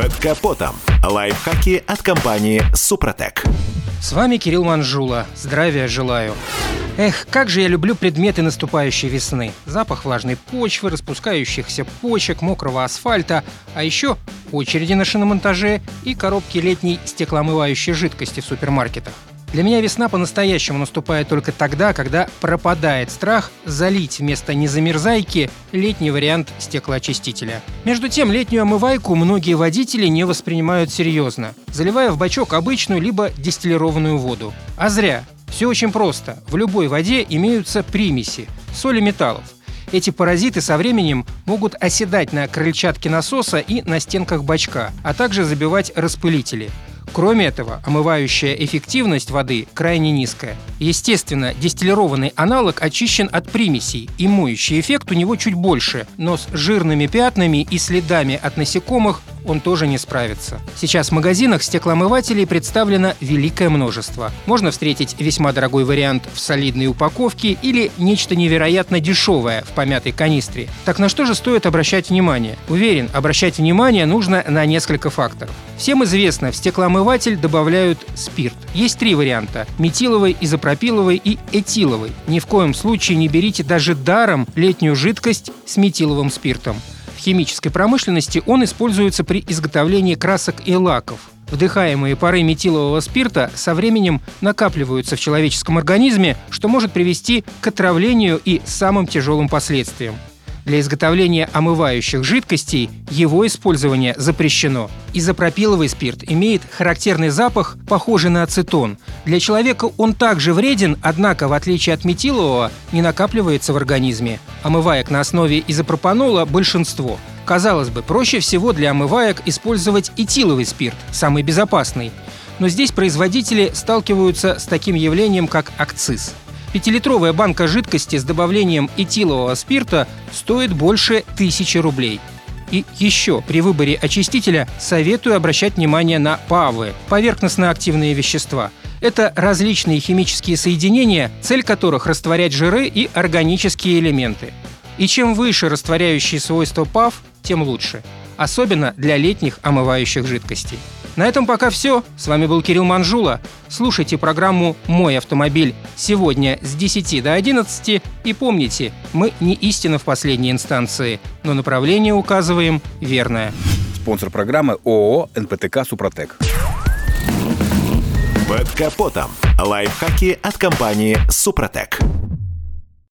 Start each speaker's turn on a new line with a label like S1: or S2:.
S1: Под капотом. Лайфхаки от компании «Супротек».
S2: С вами Кирилл Манжула. Здравия желаю. Эх, как же я люблю предметы наступающей весны. Запах влажной почвы, распускающихся почек, мокрого асфальта, а еще очереди на шиномонтаже и коробки летней стеклоомывающей жидкости в супермаркетах. Для меня весна по-настоящему наступает только тогда, когда пропадает страх залить вместо незамерзайки летний вариант стеклоочистителя. Между тем, летнюю омывайку многие водители не воспринимают серьезно, заливая в бачок обычную либо дистиллированную воду. А зря. Все очень просто. В любой воде имеются примеси, соли металлов. Эти паразиты со временем могут оседать на крыльчатке насоса и на стенках бачка, а также забивать распылители. Кроме этого, омывающая эффективность воды крайне низкая. Естественно, дистиллированный аналог очищен от примесей, и моющий эффект у него чуть больше, но с жирными пятнами и следами от насекомых он тоже не справится. Сейчас в магазинах стеклоомывателей представлено великое множество. Можно встретить весьма дорогой вариант в солидной упаковке или нечто невероятно дешевое в помятой канистре. Так на что же стоит обращать внимание? Уверен, обращать внимание нужно на несколько факторов. Всем известно, в стеклоомыватель добавляют спирт. Есть три варианта – метиловый, изопропиловый и этиловый. Ни в коем случае не берите даже даром летнюю жидкость с метиловым спиртом. Химической промышленности он используется при изготовлении красок и лаков. Вдыхаемые пары метилового спирта со временем накапливаются в человеческом организме, что может привести к отравлению и самым тяжелым последствиям. Для изготовления омывающих жидкостей его использование запрещено. Изопропиловый спирт имеет характерный запах, похожий на ацетон. Для человека он также вреден, однако, в отличие от метилового, не накапливается в организме. Омываек на основе изопропанола большинство. Казалось бы, проще всего для омываек использовать этиловый спирт, самый безопасный. Но здесь производители сталкиваются с таким явлением, как акциз. Пятилитровая банка жидкости с добавлением этилового спирта стоит больше тысячи рублей. И еще при выборе очистителя советую обращать внимание на ПАВы – поверхностно-активные вещества. Это различные химические соединения, цель которых – растворять жиры и органические элементы. И чем выше растворяющие свойства ПАВ, тем лучше. Особенно для летних омывающих жидкостей. На этом пока все. С вами был Кирилл Манжула. Слушайте программу «Мой автомобиль» сегодня с 10 до 11. И помните, мы не истина в последней инстанции, но направление указываем верное.
S3: Спонсор программы ООО «НПТК Супротек».
S1: Под капотом. Лайфхаки от компании «Супротек».